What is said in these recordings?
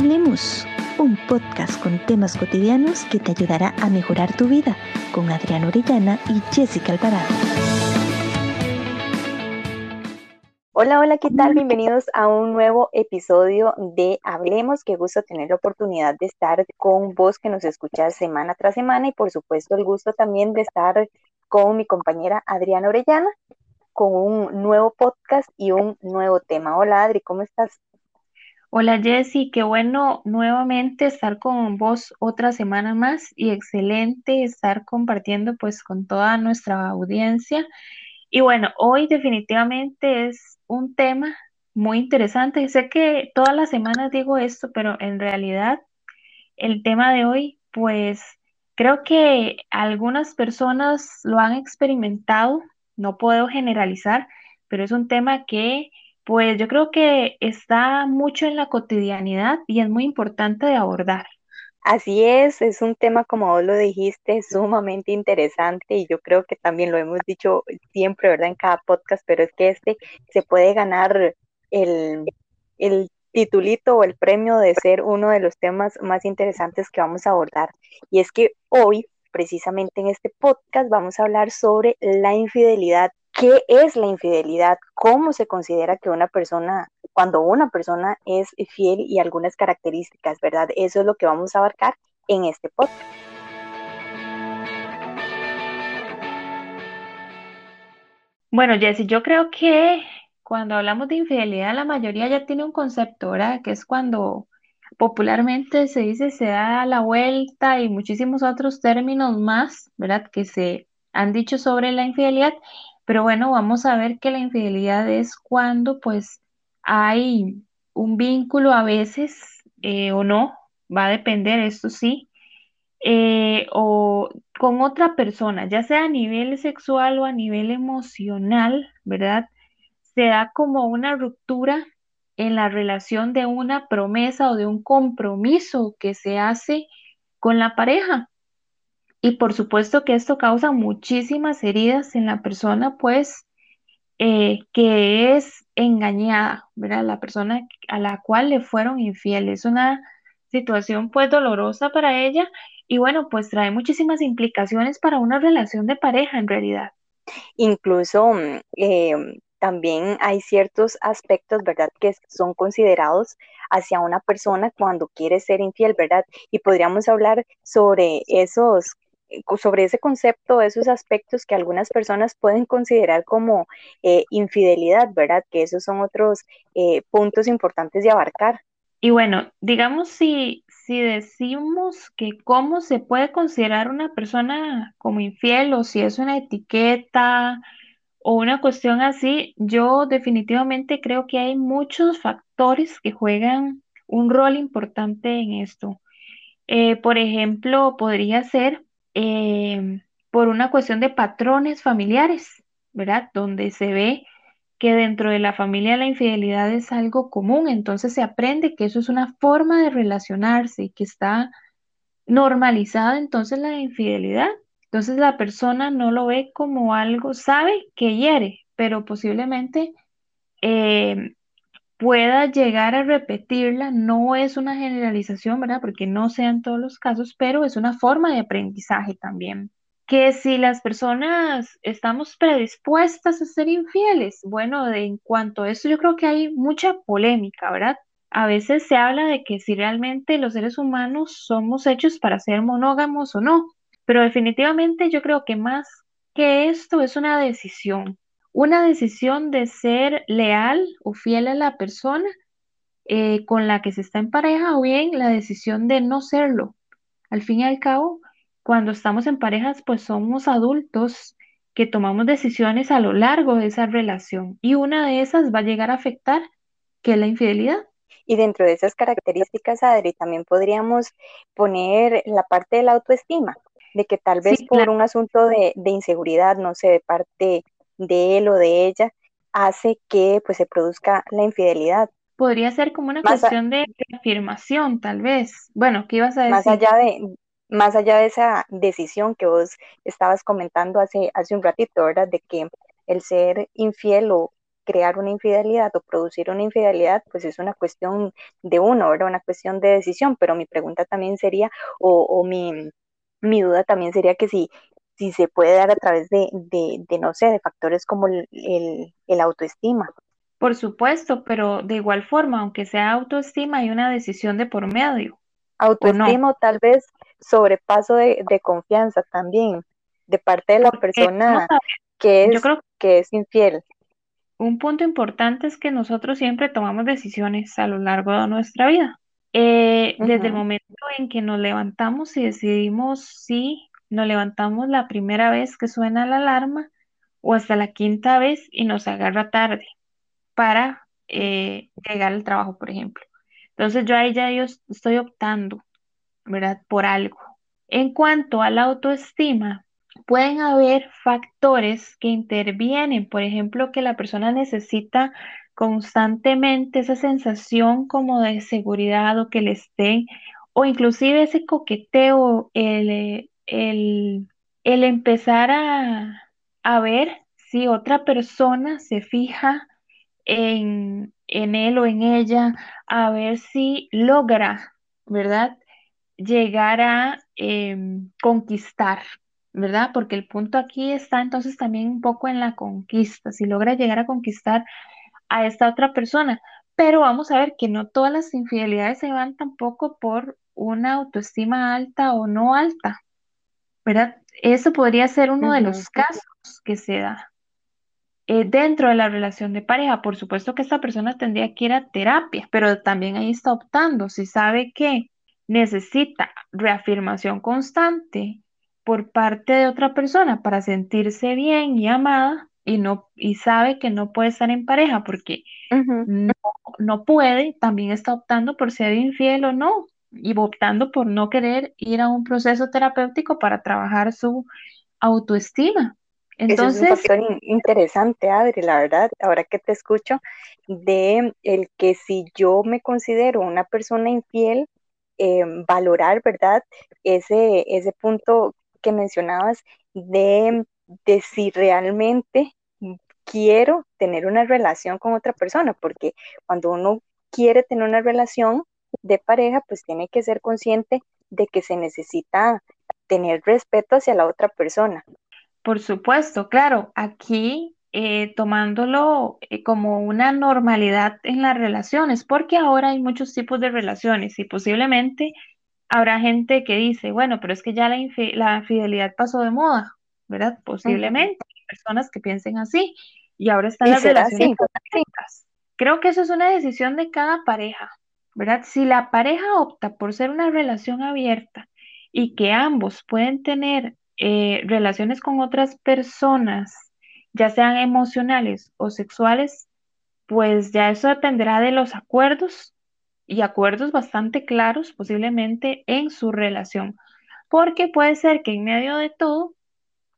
Hablemos, un podcast con temas cotidianos que te ayudará a mejorar tu vida con Adriana Orellana y Jessica Alvarado. Hola, hola, ¿qué tal? Bienvenidos a un nuevo episodio de Hablemos. Qué gusto tener la oportunidad de estar con vos que nos escuchas semana tras semana y por supuesto el gusto también de estar con mi compañera Adriana Orellana con un nuevo podcast y un nuevo tema. Hola Adri, ¿cómo estás? Hola Jessy, qué bueno nuevamente estar con vos otra semana más y excelente estar compartiendo pues con toda nuestra audiencia. Y bueno, hoy definitivamente es un tema muy interesante. Sé que todas las semanas digo esto, pero en realidad el tema de hoy pues creo que algunas personas lo han experimentado, no puedo generalizar, pero es un tema que pues yo creo que está mucho en la cotidianidad y es muy importante de abordar. Así es, es un tema, como vos lo dijiste, sumamente interesante y yo creo que también lo hemos dicho siempre, ¿verdad? En cada podcast, pero es que este se puede ganar el, el titulito o el premio de ser uno de los temas más interesantes que vamos a abordar. Y es que hoy, precisamente en este podcast, vamos a hablar sobre la infidelidad ¿Qué es la infidelidad? ¿Cómo se considera que una persona, cuando una persona es fiel y algunas características, verdad? Eso es lo que vamos a abarcar en este podcast. Bueno, Jessy, yo creo que cuando hablamos de infidelidad, la mayoría ya tiene un concepto, ¿verdad? Que es cuando popularmente se dice se da la vuelta y muchísimos otros términos más, ¿verdad? Que se han dicho sobre la infidelidad pero bueno, vamos a ver que la infidelidad es cuando pues hay un vínculo a veces eh, o no, va a depender, esto sí, eh, o con otra persona, ya sea a nivel sexual o a nivel emocional, ¿verdad? Se da como una ruptura en la relación de una promesa o de un compromiso que se hace con la pareja. Y por supuesto que esto causa muchísimas heridas en la persona, pues, eh, que es engañada, ¿verdad? La persona a la cual le fueron infieles. Es una situación, pues, dolorosa para ella y bueno, pues trae muchísimas implicaciones para una relación de pareja en realidad. Incluso mm, eh, también hay ciertos aspectos, ¿verdad?, que son considerados hacia una persona cuando quiere ser infiel, ¿verdad? Y podríamos hablar sobre esos sobre ese concepto, esos aspectos que algunas personas pueden considerar como eh, infidelidad, ¿verdad? Que esos son otros eh, puntos importantes de abarcar. Y bueno, digamos si, si decimos que cómo se puede considerar una persona como infiel o si es una etiqueta o una cuestión así, yo definitivamente creo que hay muchos factores que juegan un rol importante en esto. por ejemplo, podría ser Em, por una cuestión de patrones familiares, ¿verdad? Donde se ve que dentro de la familia la infidelidad es algo común, entonces se aprende que eso es una forma de relacionarse y que está normalizada entonces la infidelidad. Entonces la persona no lo ve como algo, sabe que hiere, pero posiblemente em, pueda llegar a repetirla, no es una generalización, ¿verdad? Porque no sean todos los casos, pero es una forma de aprendizaje también. Que si las personas estamos predispuestas a ser infieles, bueno, en cuanto a eso yo creo que hay mucha polémica, ¿verdad? A veces se habla de que si realmente los seres humanos somos hechos para ser monógamos o no, pero definitivamente yo creo que más que esto es una decisión, una decisión de ser leal o fiel a la persona eh, con la que se está en pareja o bien la decisión de no serlo. Al fin y al cabo, cuando estamos en parejas, pues somos adultos que tomamos decisiones a lo largo de esa relación y una de esas va a llegar a afectar, que es la infidelidad. Y dentro de esas características, Adri, también podríamos poner la parte de la autoestima, de que tal vez por un asunto de, de, inseguridad, no sé, de parte de él o de ella hace que pues se produzca la infidelidad. Podría ser como una cuestión de afirmación, tal vez. Bueno, ¿qué ibas a decir? Más allá de, más allá de esa decisión que vos estabas comentando hace, hace un ratito, ¿verdad? De que el ser infiel o crear una infidelidad o producir una infidelidad, pues es una cuestión de uno, ¿verdad? Una cuestión de decisión, pero mi pregunta también sería, o, mi, mi duda también sería que si, si se puede dar a través de, de, no sé, de factores como el, el, autoestima. Por supuesto, pero de igual forma, aunque sea autoestima, hay una decisión de por medio. Autoestima o, tal vez sobrepaso de, de, confianza también de parte de la persona que es, que es infiel. Un punto importante es que nosotros siempre tomamos decisiones a lo largo de nuestra vida. Eh, desde el momento en que nos levantamos y decidimos si nos levantamos la primera vez que suena la alarma o hasta la quinta vez y nos agarra tarde para eh, llegar al trabajo, por ejemplo. Entonces yo ahí ya yo estoy optando, ¿verdad? Por algo. En cuanto a la autoestima, pueden haber factores que intervienen, por ejemplo, que la persona necesita constantemente esa sensación como de seguridad o que le estén, o inclusive ese coqueteo, el, el, empezar a, a, ver si otra persona se fija en, en él o en ella, a ver si logra, ¿verdad? Llegar a em, conquistar, ¿verdad? Porque el punto aquí está entonces también un poco en la conquista, si logra llegar a conquistar a esta otra persona. Pero vamos a ver que no todas las infidelidades se van tampoco por una autoestima alta o no alta, ¿verdad? Eso podría ser uno de los casos que se da. Eh, dentro de la relación de pareja, por supuesto que esta persona tendría que ir a terapia, pero también ahí está optando, si sabe que necesita reafirmación constante por parte de otra persona para sentirse bien y amada y no y sabe que no puede estar en pareja porque no, no, puede, también está optando por ser infiel o no y optando por no querer ir a un proceso terapéutico para trabajar su autoestima. Entonces, es un interesante, Adri, la verdad, ahora que te escucho, de el que si yo me considero una persona infiel, eh, valorar, ¿verdad? Ese, ese punto que mencionabas de, de si realmente quiero tener una relación con otra persona, porque cuando uno quiere tener una relación de pareja, pues tiene que ser consciente de que se necesita tener respeto hacia la otra persona. Por supuesto, claro, aquí eh, tomándolo eh, como una normalidad en las relaciones, porque ahora hay muchos tipos de relaciones y posiblemente Habrá gente que dice, bueno, pero es que ya la, la fidelidad pasó de moda, ¿verdad? Posiblemente, hay personas que piensen así y ahora están las relaciones Creo que eso es una decisión de cada pareja, ¿verdad? Si la pareja opta por ser una relación abierta y que ambos pueden tener eh, relaciones con otras personas, ya sean emocionales o sexuales, pues ya eso dependerá de los acuerdos y acuerdos bastante claros posiblemente en su relación, porque puede ser que en medio de todo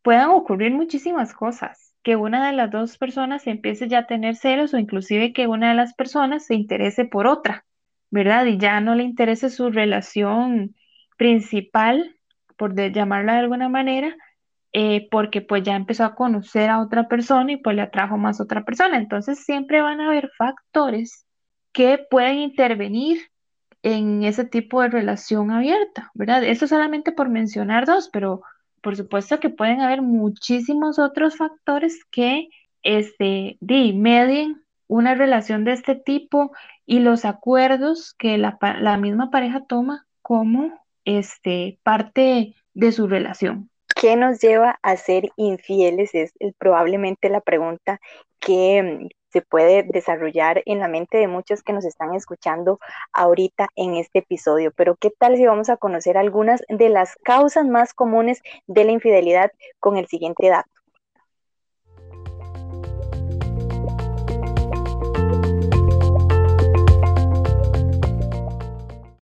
puedan ocurrir muchísimas cosas, que una de las dos personas empiece ya a tener celos o inclusive que una de las personas se interese por otra, ¿verdad? Y ya no le interese su relación principal, por llamarla de alguna manera, eh, porque pues ya empezó a conocer a otra persona y pues le atrajo más a otra persona. Entonces siempre van a haber factores que pueden intervenir en ese tipo de relación abierta, ¿verdad? Esto solamente por mencionar dos, pero por supuesto que pueden haber muchísimos otros factores que este, medien una relación de este tipo y los acuerdos que la, misma pareja toma como este, parte de su relación. ¿Qué nos lleva a ser infieles? Es probablemente la pregunta que, se puede desarrollar en la mente de muchos que nos están escuchando ahorita en este episodio. Pero ¿qué tal si vamos a conocer algunas de las causas más comunes de la infidelidad con el siguiente dato?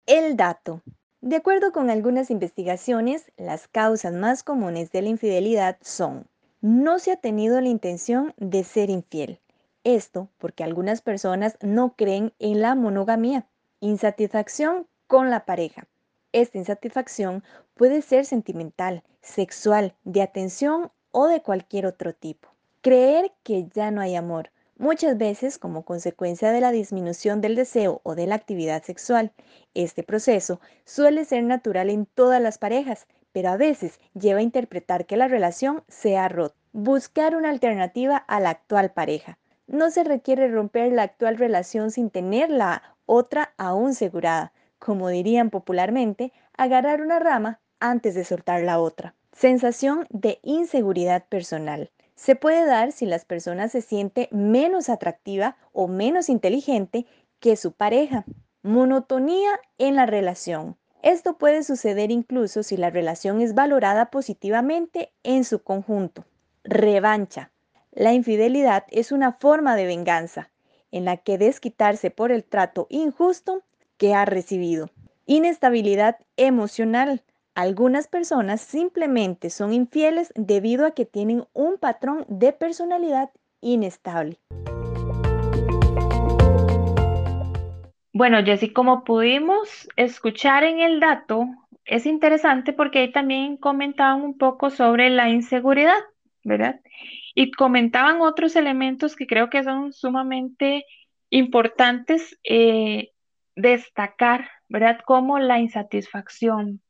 El dato. De acuerdo con algunas investigaciones, las causas más comunes de la infidelidad son no se ha tenido la intención de ser infiel, esto porque algunas personas no creen en la monogamía. Insatisfacción con la pareja. Esta insatisfacción puede ser sentimental, sexual, de atención o de cualquier otro tipo. Creer que ya no hay amor muchas veces como consecuencia de la disminución del deseo o de la actividad sexual. Este proceso suele ser natural en todas las parejas, pero a veces lleva a interpretar que la relación sea rota. Buscar una alternativa a la actual pareja. No se requiere romper la actual relación sin tener la otra aún segurada. Como dirían popularmente, agarrar una rama antes de soltar la otra. Sensación de inseguridad personal. Se puede dar si las personas se siente menos atractiva o menos inteligente que su pareja. Monotonía en la relación. Esto puede suceder incluso si la relación es valorada positivamente en su conjunto. Revancha. La infidelidad es una forma de venganza en la que desquitarse por el trato injusto que ha recibido. Inestabilidad emocional. Algunas personas simplemente son infieles debido a que tienen un patrón de personalidad inestable. Bueno, Jessy, como pudimos escuchar en el dato, es interesante porque ahí también comentaban un poco sobre la inseguridad, ¿verdad? Y comentaban otros elementos que creo que son sumamente importantes eh, destacar, ¿verdad? Como la insatisfacción.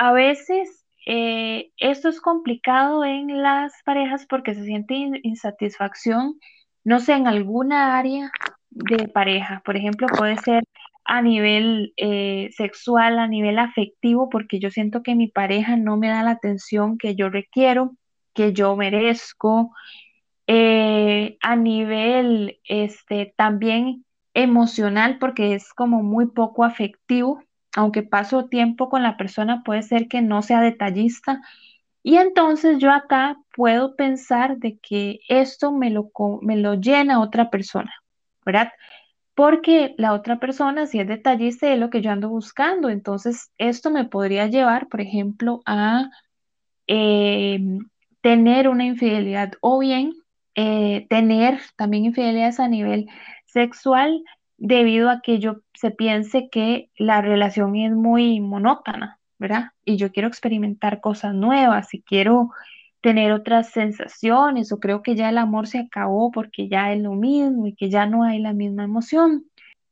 A veces eh, esto es complicado en las parejas porque se siente insatisfacción, no sé, en alguna área de pareja. Por ejemplo, puede ser a nivel eh, sexual, a nivel afectivo, porque yo siento que mi pareja no me da la atención que yo requiero que yo merezco, eh, a nivel este, también emocional, porque es como muy poco afectivo, aunque paso tiempo con la persona, puede ser que no sea detallista. Y entonces yo acá puedo pensar de que esto me lo, me lo llena otra persona, ¿verdad? Porque la otra persona, si es detallista, es lo que yo ando buscando. Entonces, esto me podría llevar, por ejemplo, a em, tener una infidelidad o bien eh, tener también infidelidades a nivel sexual debido a que yo se piense que la relación es muy monótona, ¿verdad? Y yo quiero experimentar cosas nuevas y quiero tener otras sensaciones o creo que ya el amor se acabó porque ya es lo mismo y que ya no hay la misma emoción.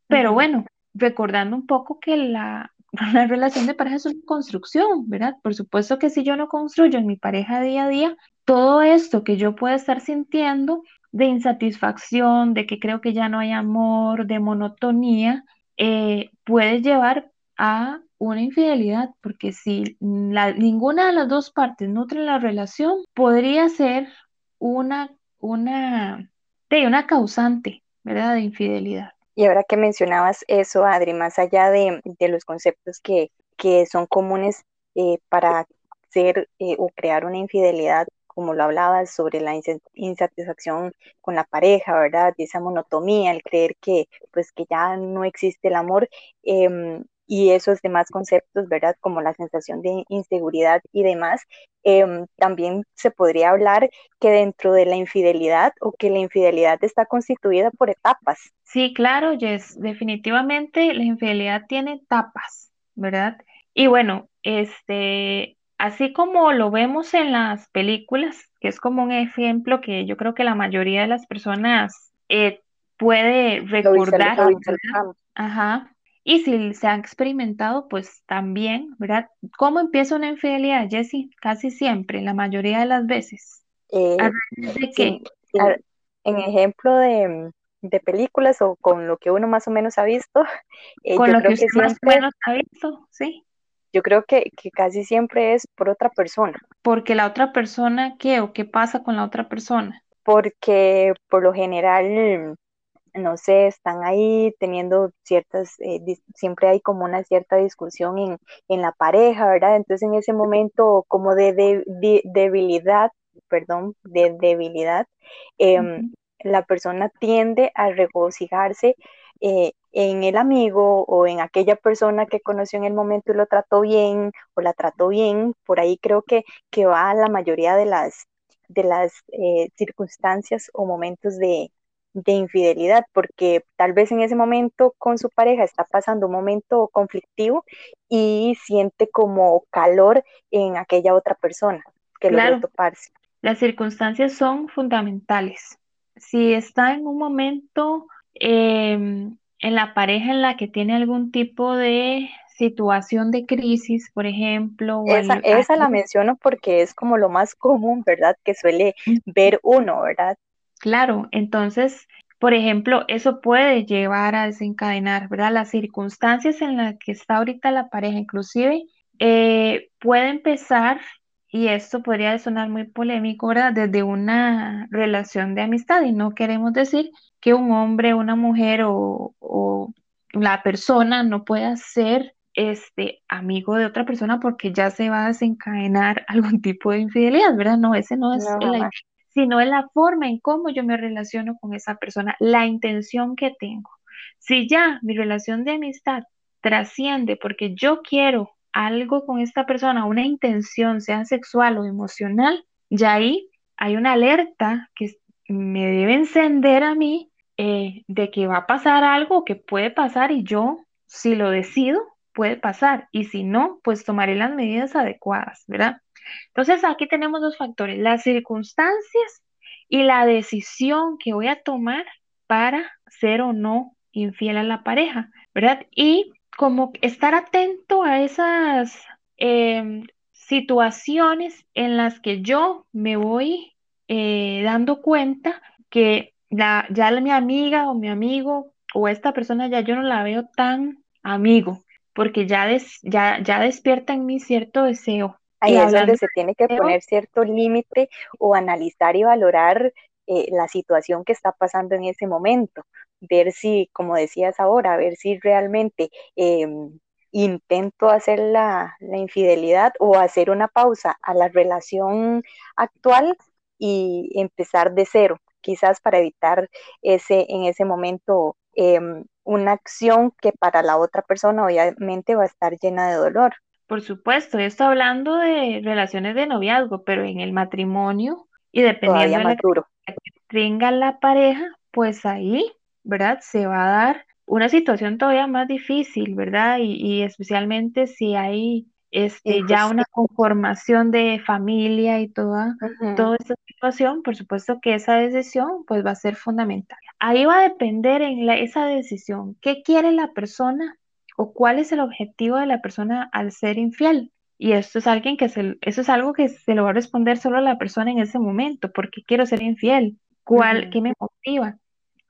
Pero bueno, recordando un poco que la, la relación de pareja es una construcción, ¿verdad? Por supuesto que si yo no construyo en mi pareja día a día, todo esto que yo puedo estar sintiendo de insatisfacción, de que creo que ya no hay amor, de monotonía, eh, puede llevar a una infidelidad, porque si ninguna de las dos partes nutre la relación, podría ser una, una, de una causante, ¿verdad? De infidelidad. Y ahora que mencionabas eso, Adri, más allá de, los conceptos que, son comunes eh, para ser eh, o crear una infidelidad, como lo hablabas, sobre la insatisfacción con la pareja, ¿verdad? Y esa monotomía, el creer que, pues, que ya no existe el amor. Em, y esos demás conceptos, ¿verdad? Como la sensación de inseguridad y demás, em, también se podría hablar que dentro de la infidelidad o que la infidelidad está constituida por etapas. Sí, claro, Jess, definitivamente la infidelidad tiene etapas, ¿verdad? Y bueno, este, así como lo vemos en las películas, que es como un ejemplo que yo creo que la mayoría de las personas eh, puede recordar. Ajá, y si se ha experimentado, pues también, ¿verdad? ¿Cómo empieza una infidelidad, Jessie? Casi siempre, la mayoría de las veces. Eh, en ejemplo de, películas o con lo que uno más o menos ha visto. Eh, con lo que, usted más o menos ha visto, sí. Yo creo que, que, casi siempre es por otra persona. Porque la otra persona, ¿qué? ¿O qué pasa con la otra persona? Porque por lo general no sé, están ahí teniendo ciertas, eh, siempre hay como una cierta discusión en, en, la pareja, ¿verdad? Entonces en ese momento como de, debilidad, perdón, de debilidad, em, la persona tiende a regocijarse eh, en el amigo o en aquella persona que conoció en el momento y lo trató bien o la trató bien, por ahí creo que, que va la mayoría de las, de las eh, circunstancias o momentos de, de infidelidad, porque tal vez en ese momento con su pareja está pasando un momento conflictivo y siente como calor en aquella otra persona que claro. toparse. Las circunstancias son fundamentales, si está en un momento em, en la pareja en la que tiene algún tipo de situación de crisis, por ejemplo. esa, esa la menciono porque es como lo más común, ¿verdad? Que suele ver uno, ¿verdad? Claro, entonces, por ejemplo, eso puede llevar a desencadenar, ¿verdad? Las circunstancias en las que está ahorita la pareja, inclusive, eh, puede empezar, y esto podría sonar muy polémico, ¿verdad? Desde una relación de amistad, y no queremos decir que un hombre, una mujer o, o la persona no pueda ser este amigo de otra persona porque ya se va a desencadenar algún tipo de infidelidad, ¿verdad? No, ese no es el sino es la forma en cómo yo me relaciono con esa persona, la intención que tengo. Si ya mi relación de amistad trasciende porque yo quiero algo con esta persona, una intención, sea sexual o emocional, ya ahí hay una alerta que me debe encender a mí eh, de que va a pasar algo que puede pasar y yo, si lo decido, puede pasar y si no, pues tomaré las medidas adecuadas, ¿verdad? Entonces aquí tenemos dos factores, las circunstancias y la decisión que voy a tomar para ser o no infiel a la pareja, ¿verdad? Y como estar atento a esas em, situaciones en las que yo me voy eh, dando cuenta que la, ya mi amiga o mi amigo o esta persona ya yo no la veo tan amigo, porque ya, ya, ya despierta en mí cierto deseo. Ahí es donde se tiene que poner cierto límite o analizar y valorar eh, la situación que está pasando en ese momento, ver si, como decías ahora, ver si realmente em, intento hacer la, la, infidelidad o hacer una pausa a la relación actual y empezar de cero, quizás para evitar ese, en ese momento em, una acción que para la otra persona obviamente va a estar llena de dolor. Por supuesto, estoy hablando de relaciones de noviazgo, pero en el matrimonio y dependiendo de la que tenga la pareja, pues ahí, ¿verdad? Se va a dar una situación todavía más difícil, ¿verdad? Y, especialmente si hay este, ya una conformación de familia y toda, toda esta situación, por supuesto que esa decisión pues va a ser fundamental. Ahí va a depender en esa decisión, ¿qué quiere la persona o cuál es el objetivo de la persona al ser infiel? Y esto es alguien que se, eso es algo que se lo va a responder solo a la persona en ese momento, ¿por qué quiero ser infiel? ¿Cuál, qué me motiva?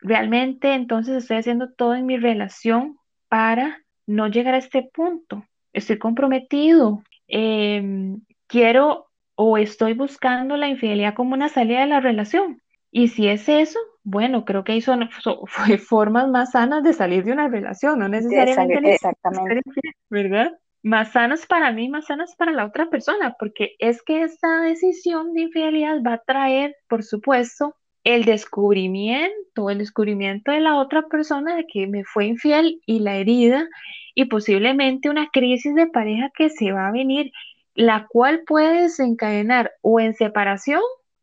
Realmente entonces estoy haciendo todo en mi relación para no llegar a este punto. Estoy comprometido, em, quiero o estoy buscando la infidelidad como una salida de la relación. Y si es eso, bueno, creo que hay son, formas más sanas de salir de una relación, no necesariamente. exactamente. ¿Verdad? Más sanas para mí, más sanas para la otra persona, porque es que esta decisión de infidelidad va a traer, por supuesto, el descubrimiento, el descubrimiento de la otra persona de que me fue infiel y la herida y posiblemente una crisis de pareja que se va a venir, la cual puede desencadenar o en separación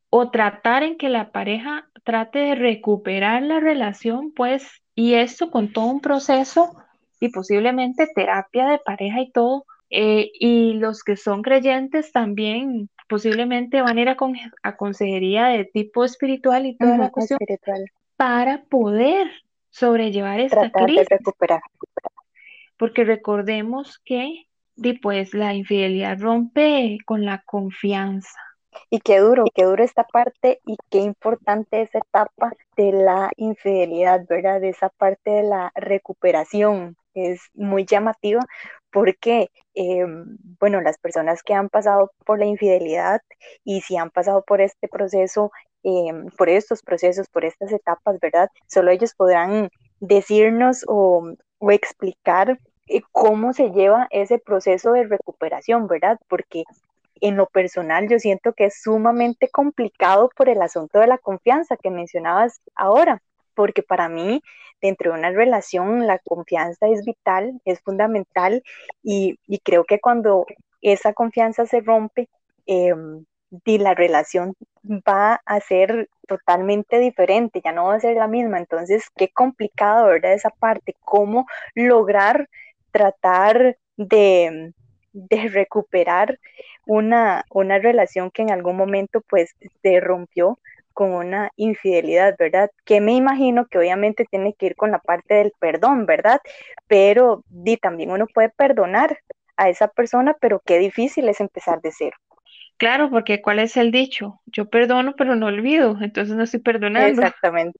o tratar en que la pareja trate de recuperar la relación, pues, y esto con todo un proceso y posiblemente terapia de pareja y todo. Eh, y los que son creyentes también posiblemente van a ir a, consejería de tipo espiritual y toda la cuestión espiritual. para poder sobrellevar esta crisis. De recuperar. Porque recordemos que después la infidelidad rompe con la confianza. Y qué duro, qué duro esta parte y qué importante esa etapa de la infidelidad, ¿verdad? De esa parte de la recuperación. Es muy llamativa porque, em, bueno, las personas que han pasado por la infidelidad y si han pasado por este proceso, em, por estos procesos, por estas etapas, ¿verdad? Solo ellos podrán decirnos o, o explicar eh, cómo se lleva ese proceso de recuperación, ¿verdad? Porque en lo personal yo siento que es sumamente complicado por el asunto de la confianza que mencionabas ahora, porque para mí dentro de una relación la confianza es vital, es fundamental y, creo que cuando esa confianza se rompe, eh, la relación va a ser totalmente diferente, ya no va a ser la misma. Entonces, qué complicado, ¿verdad? Esa parte, cómo lograr tratar de, de recuperar una, una relación que en algún momento pues se rompió con una infidelidad, ¿verdad? Que me imagino que obviamente tiene que ir con la parte del perdón, ¿verdad? Pero di, también uno puede perdonar a esa persona, pero qué difícil es empezar de cero. Claro, porque ¿cuál es el dicho? Yo perdono, pero no olvido, entonces no estoy perdonando. Exactamente.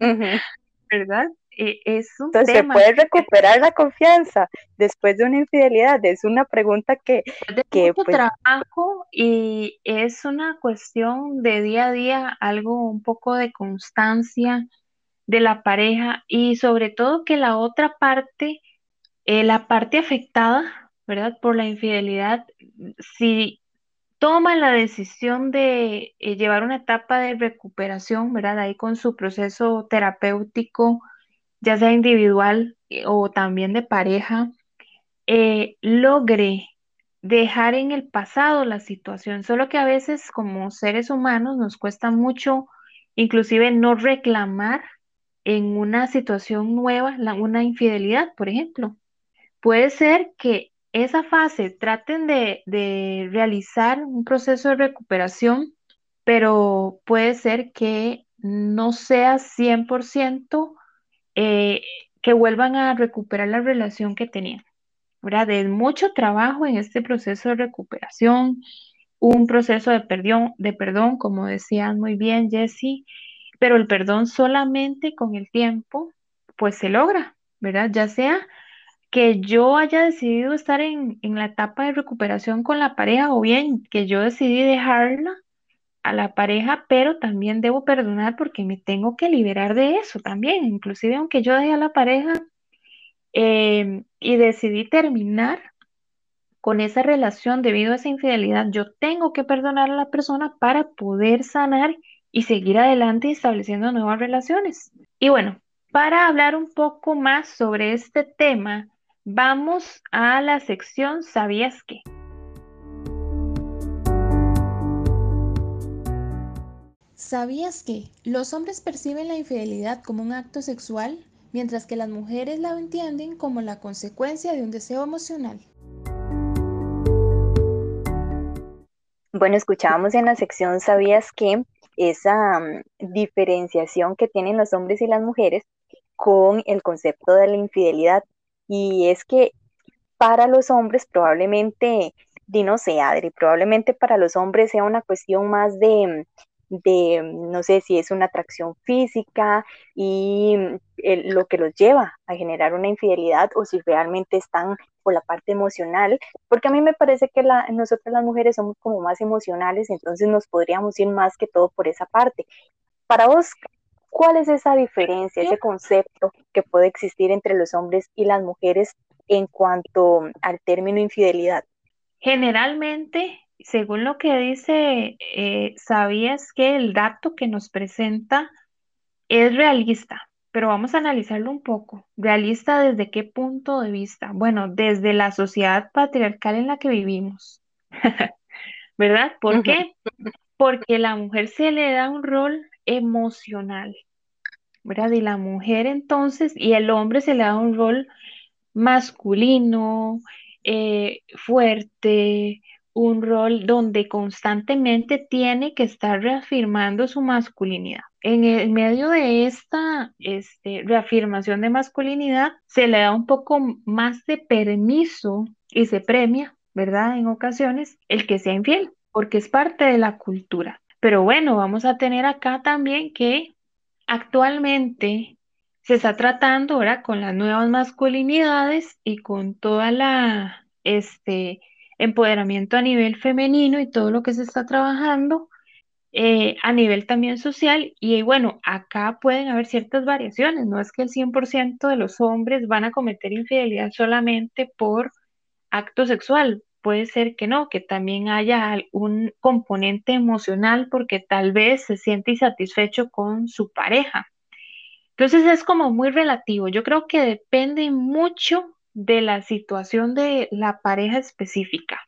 ¿Verdad? E, es un entonces, ¿se puede recuperar la confianza después de una infidelidad? Es una pregunta que... De que mucho pues, trabajo y es una cuestión de día a día, algo un poco de constancia de la pareja y sobre todo que la otra parte, eh, la parte afectada, ¿verdad? Por la infidelidad, si toma la decisión de eh, llevar una etapa de recuperación, ¿verdad? Ahí con su proceso terapéutico, ya sea individual eh, o también de pareja, eh, logre dejar en el pasado la situación. Solo que a veces como seres humanos nos cuesta mucho, inclusive no reclamar en una situación nueva una infidelidad, por ejemplo. Puede ser que esa fase traten de, de realizar un proceso de recuperación, pero puede ser que no sea 100% eh, que vuelvan a recuperar la relación que tenían. ¿verdad? De mucho trabajo en este proceso de recuperación, un proceso de perdón, de perdón, como decían muy bien Jesse, pero el perdón solamente con el tiempo, pues se logra, ¿verdad? Ya sea que yo haya decidido estar en, en la etapa de recuperación con la pareja o bien que yo decidí dejarla a la pareja, pero también debo perdonar porque me tengo que liberar de eso también. Inclusive aunque yo dejé a la pareja em, y decidí terminar con esa relación debido a esa infidelidad, yo tengo que perdonar a la persona para poder sanar y seguir adelante estableciendo nuevas relaciones. Y bueno, para hablar un poco más sobre este tema, vamos a la sección ¿Sabías qué? ¿Sabías que los hombres perciben la infidelidad como un acto sexual, mientras que las mujeres la entienden como la consecuencia de un deseo emocional? Bueno, escuchábamos en la sección ¿Sabías que esa um, diferenciación que tienen los hombres y las mujeres con el concepto de la infidelidad? Y es que para los hombres probablemente, no sé, Adri, probablemente para los hombres sea una cuestión más de, de, no sé si es una atracción física y lo que los lleva a generar una infidelidad o si realmente están por la parte emocional, porque a mí me parece que la, nosotros las mujeres somos como más emocionales, entonces nos podríamos ir más que todo por esa parte. Para vos, ¿cuál es esa diferencia, ese concepto que puede existir entre los hombres y las mujeres en cuanto al término infidelidad? Generalmente según lo que dice, eh, ¿sabías que el dato que nos presenta es realista? Pero vamos a analizarlo un poco. ¿Realista desde qué punto de vista? Bueno, desde la sociedad patriarcal en la que vivimos. ¿Verdad? ¿Por qué? Porque la mujer se le da un rol emocional. ¿Verdad? Y la mujer entonces, y el hombre se le da un rol masculino, eh, fuerte, un rol donde constantemente tiene que estar reafirmando su masculinidad. En el medio de esta este, reafirmación de masculinidad se le da un poco más de permiso y se premia, ¿verdad? En ocasiones el que sea infiel, porque es parte de la cultura. Pero bueno, vamos a tener acá también que actualmente se está tratando ahora con las nuevas masculinidades y con toda la, este, empoderamiento a nivel femenino y todo lo que se está trabajando eh, a nivel también social. Y bueno, acá pueden haber ciertas variaciones, no es que el 100% de los hombres van a cometer infidelidad solamente por acto sexual. Puede ser que no, que también haya un componente emocional porque tal vez se siente insatisfecho con su pareja. Entonces es como muy relativo. Yo creo que depende mucho de la situación de la pareja específica,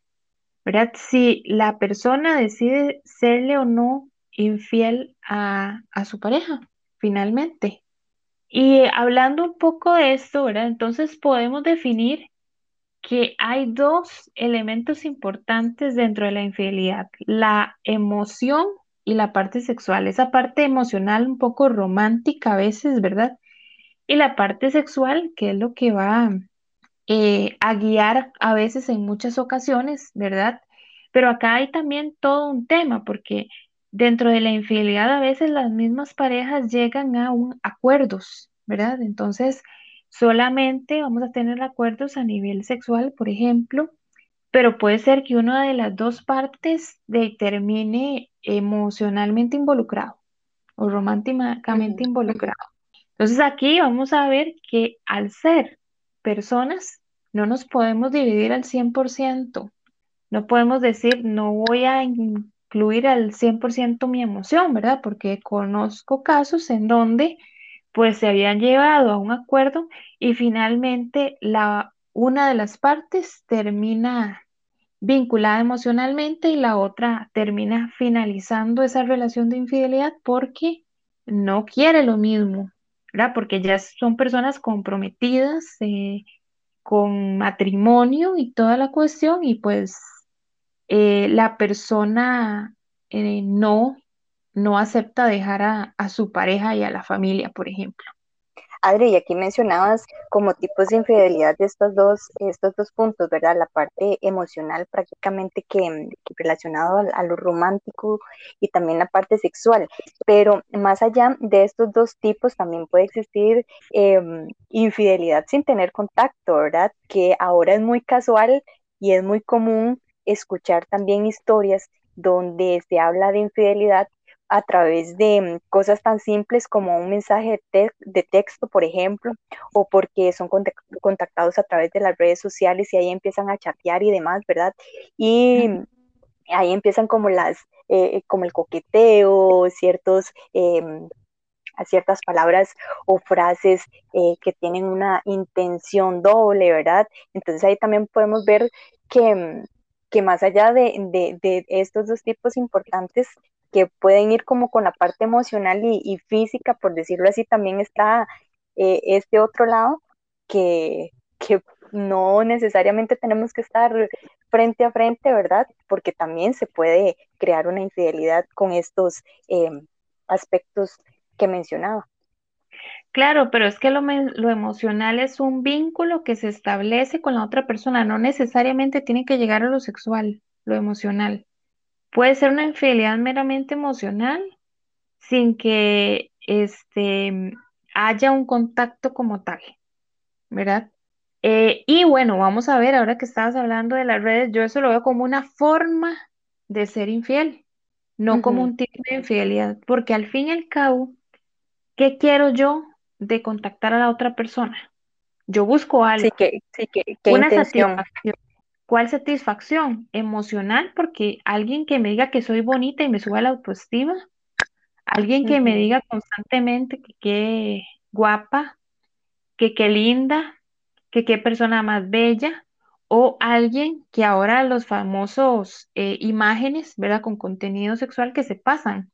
¿verdad? Si la persona decide serle o no infiel a, su pareja, finalmente. Y hablando un poco de esto, ¿verdad? Entonces podemos definir que hay dos elementos importantes dentro de la infidelidad, la emoción y la parte sexual, esa parte emocional un poco romántica a veces, ¿verdad? Y la parte sexual, que es lo que va eh, a guiar a veces en muchas ocasiones, ¿verdad? Pero acá hay también todo un tema, porque dentro de la infidelidad a veces las mismas parejas llegan a un, acuerdos, ¿verdad? Entonces, solamente vamos a tener acuerdos a nivel sexual, por ejemplo, pero puede ser que una de las dos partes termine emocionalmente involucrado o románticamente involucrado. Entonces aquí vamos a ver que al ser personas no nos podemos dividir al 100%. No podemos decir, no voy a incluir al 100% mi emoción, ¿verdad? Porque conozco casos en donde pues se habían llevado a un acuerdo y finalmente la, una de las partes termina vinculada emocionalmente y la otra termina finalizando esa relación de infidelidad porque no quiere lo mismo, Porque ya son personas comprometidas eh, con matrimonio y toda la cuestión y pues eh, la persona eh, no, no acepta dejar a su pareja y a la familia, por ejemplo. Adri, y aquí mencionabas como tipos de infidelidad de estos dos, estos dos puntos, ¿verdad? La parte emocional prácticamente que, relacionado a, lo romántico y también la parte sexual. Pero más allá de estos dos tipos también puede existir em, infidelidad sin tener contacto, ¿verdad? Que ahora es muy casual y es muy común escuchar también historias donde se habla de infidelidad a través de mm, cosas tan simples como un mensaje de, texto, por ejemplo, o porque son contactados a través de las redes sociales y ahí empiezan a chatear y demás, ¿verdad? Y ahí empiezan como las, eh, como el coqueteo, ciertos... Em, ciertas palabras o frases eh, que tienen una intención doble, ¿verdad? Entonces ahí también podemos ver que, mm, que más allá de, de, estos dos tipos importantes, que pueden ir como con la parte emocional y, física, por decirlo así, también está eh, este otro lado que, no necesariamente tenemos que estar frente a frente, ¿verdad? Porque también se puede crear una infidelidad con estos em, aspectos que mencionaba. Claro, pero es que lo, lo, emocional es un vínculo que se establece con la otra persona, no necesariamente tiene que llegar a lo sexual, lo emocional. Puede ser una infidelidad meramente emocional sin que este, haya un contacto como tal, ¿verdad? Eh, y bueno, vamos a ver, ahora que estabas hablando de las redes, yo eso lo veo como una forma de ser infiel, no como un tipo de infidelidad, porque al fin y al cabo, ¿qué quiero yo de contactar a la otra persona? Yo busco algo, sí, que, sí, que, una satisfacción. ¿Cuál satisfacción? Emocional, porque alguien que me diga que soy bonita y me suba la autoestima, alguien que me diga constantemente que qué guapa, que qué linda, que qué persona más bella, o alguien que ahora los famosos eh, imágenes, ¿verdad? Con contenido sexual que se pasan,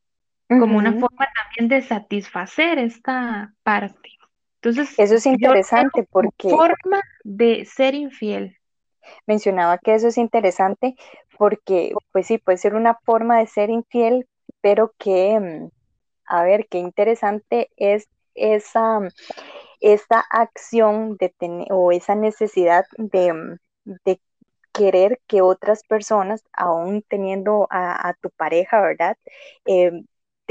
como una forma también de satisfacer esta parte. Entonces, eso es interesante porque... Forma de ser infiel mencionaba que eso es interesante porque, pues sí, puede ser una forma de ser infiel, pero que, mm, a ver, qué interesante es esa, esa acción de tener o esa necesidad de, mm, de querer que otras personas, aún teniendo a, tu pareja, ¿verdad? Eh,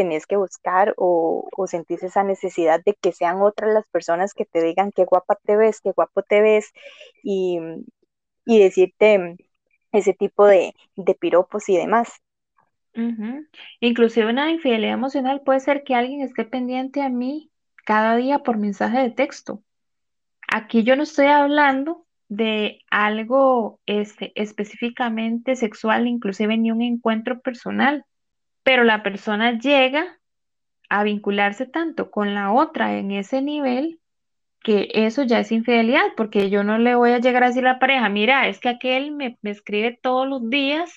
tenés que buscar o, o sentir esa necesidad de que sean otras las personas que te digan qué guapa te ves, qué guapo te ves y, y decirte ese tipo de, piropos y demás. Inclusive una infidelidad emocional puede ser que alguien esté pendiente a mí cada día por mensaje de texto. Aquí yo no estoy hablando de algo este, específicamente sexual, inclusive ni un encuentro personal, pero la persona llega a vincularse tanto con la otra en ese nivel que eso ya es infidelidad, porque yo no le voy a llegar a decir a la pareja, mira, es que aquel me, escribe todos los días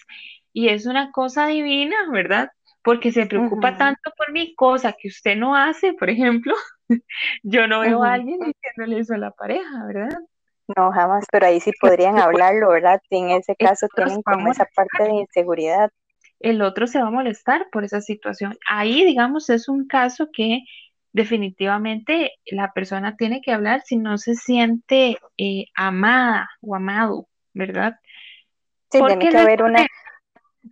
y es una cosa divina, ¿verdad? Porque se preocupa tanto por mi cosa que usted no hace, por ejemplo, yo no veo a alguien diciéndole eso a la pareja, ¿verdad? No, jamás, pero ahí sí podrían hablarlo, ¿verdad? En ese caso tienen como esa parte de inseguridad. El otro se va a molestar por esa situación. Ahí, digamos, es un caso que definitivamente la persona tiene que hablar si no se siente eh, amada o amado, ¿verdad? Sí, tiene que haber una,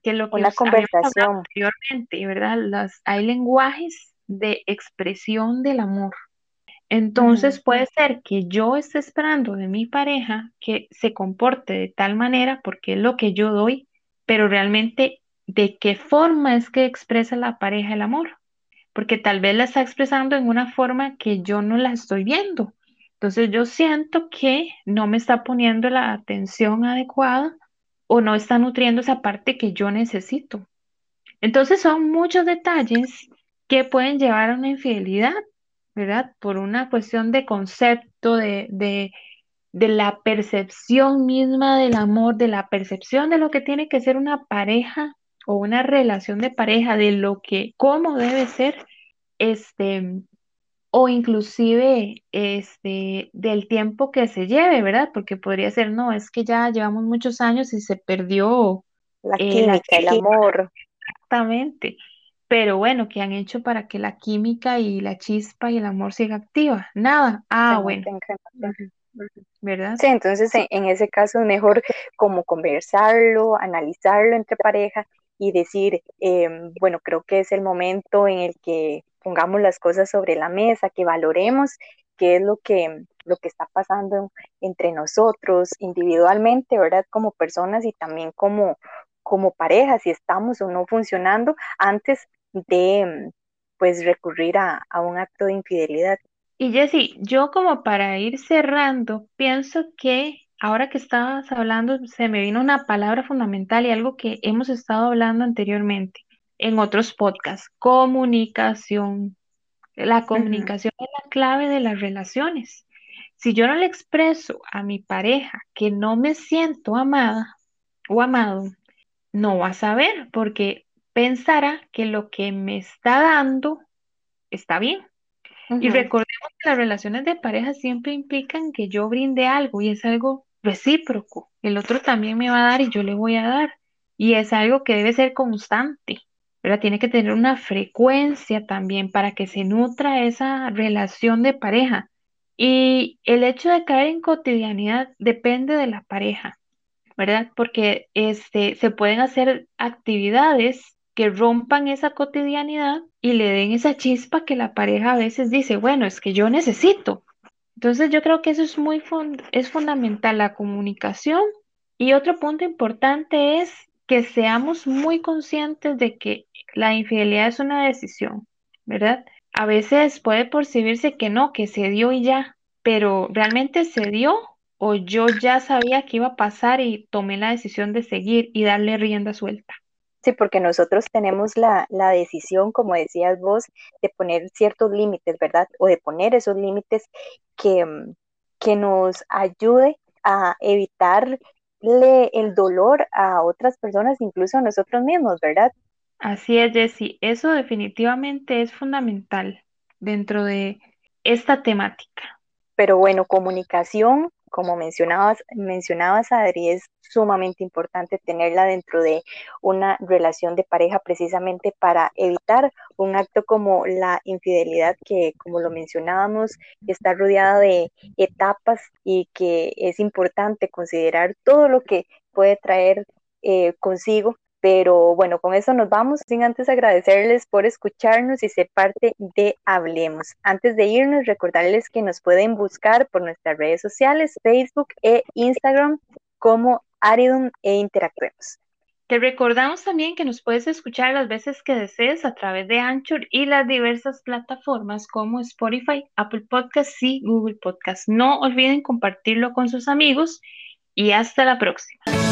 que lo que una conversación. Anteriormente, ¿verdad? Las, hay lenguajes de expresión del amor. Entonces puede ser que yo esté esperando de mi pareja que se comporte de tal manera porque es lo que yo doy, pero realmente de qué forma es que expresa la pareja el amor, porque tal vez la está expresando en una forma que yo no la estoy viendo. Entonces yo siento que no me está poniendo la atención adecuada o no está nutriendo esa parte que yo necesito. Entonces son muchos detalles que pueden llevar a una infidelidad, ¿verdad? Por una cuestión de concepto, de, de, de la percepción misma del amor, de la percepción de lo que tiene que ser una pareja o una relación de pareja, de lo que, cómo debe ser, este, o inclusive este, del tiempo que se lleve, ¿verdad? Porque podría ser, no, es que ya llevamos muchos años y se perdió la eh, química, el amor. Exactamente. Pero bueno, ¿qué han hecho para que la química y la chispa y el amor siga activa? Nada. Ah, bueno. ¿Verdad? Sí, entonces en, ese caso es mejor como conversarlo, analizarlo entre pareja y decir, em, bueno, creo que es el momento en el que pongamos las cosas sobre la mesa, que valoremos qué es lo que, lo que está pasando entre nosotros individualmente, ¿verdad? Como personas y también como, como pareja, si estamos o no funcionando antes de pues recurrir a, a un acto de infidelidad. Y Jessy, yo como para ir cerrando, pienso que ahora que estabas hablando, se me vino una palabra fundamental y algo que hemos estado hablando anteriormente en otros podcasts, comunicación. La comunicación es la clave de las relaciones. Si yo no le expreso a mi pareja que no me siento amada o amado, no va a saber porque pensará que lo que me está dando está bien. Y recordemos que las relaciones de pareja siempre implican que yo brinde algo y es algo recíproco. El otro también me va a dar y yo le voy a dar. Y es algo que debe ser constante. ¿verdad? Tiene que tener una frecuencia también para que se nutra esa relación de pareja. Y el hecho de caer en cotidianidad depende de la pareja, ¿verdad? Porque este, se pueden hacer actividades que rompan esa cotidianidad y le den esa chispa que la pareja a veces dice, bueno, es que yo necesito. Entonces yo creo que eso es muy es fundamental, la comunicación. Y otro punto importante es que seamos muy conscientes de que la infidelidad es una decisión, ¿verdad? A veces puede percibirse que no, que se dio y ya, pero realmente se dio o yo ya sabía que iba a pasar y tomé la decisión de seguir y darle rienda suelta. Sí, porque nosotros tenemos la, decisión, como decías vos, de poner ciertos límites, ¿verdad? O de poner esos límites que, que nos ayude a evitarle el dolor a otras personas, incluso a nosotros mismos, ¿verdad? Así es, Jessie. Eso definitivamente es fundamental dentro de esta temática. Pero bueno, comunicación como mencionabas, mencionabas, Adri, es sumamente importante tenerla dentro de una relación de pareja precisamente para evitar un acto como la infidelidad que, como lo mencionábamos, está rodeada de etapas y que es importante considerar todo lo que puede traer eh, consigo pero bueno, con eso nos vamos, sin antes agradecerles por escucharnos y ser parte de Hablemos. Antes de irnos, recordarles que nos pueden buscar por nuestras redes sociales, Facebook e Instagram como Aridum e Interactuemos. Te recordamos también que nos puedes escuchar las veces que desees a través de Anchor y las diversas plataformas como Spotify, Apple Podcasts y Google Podcasts. No olviden compartirlo con sus amigos y hasta la próxima.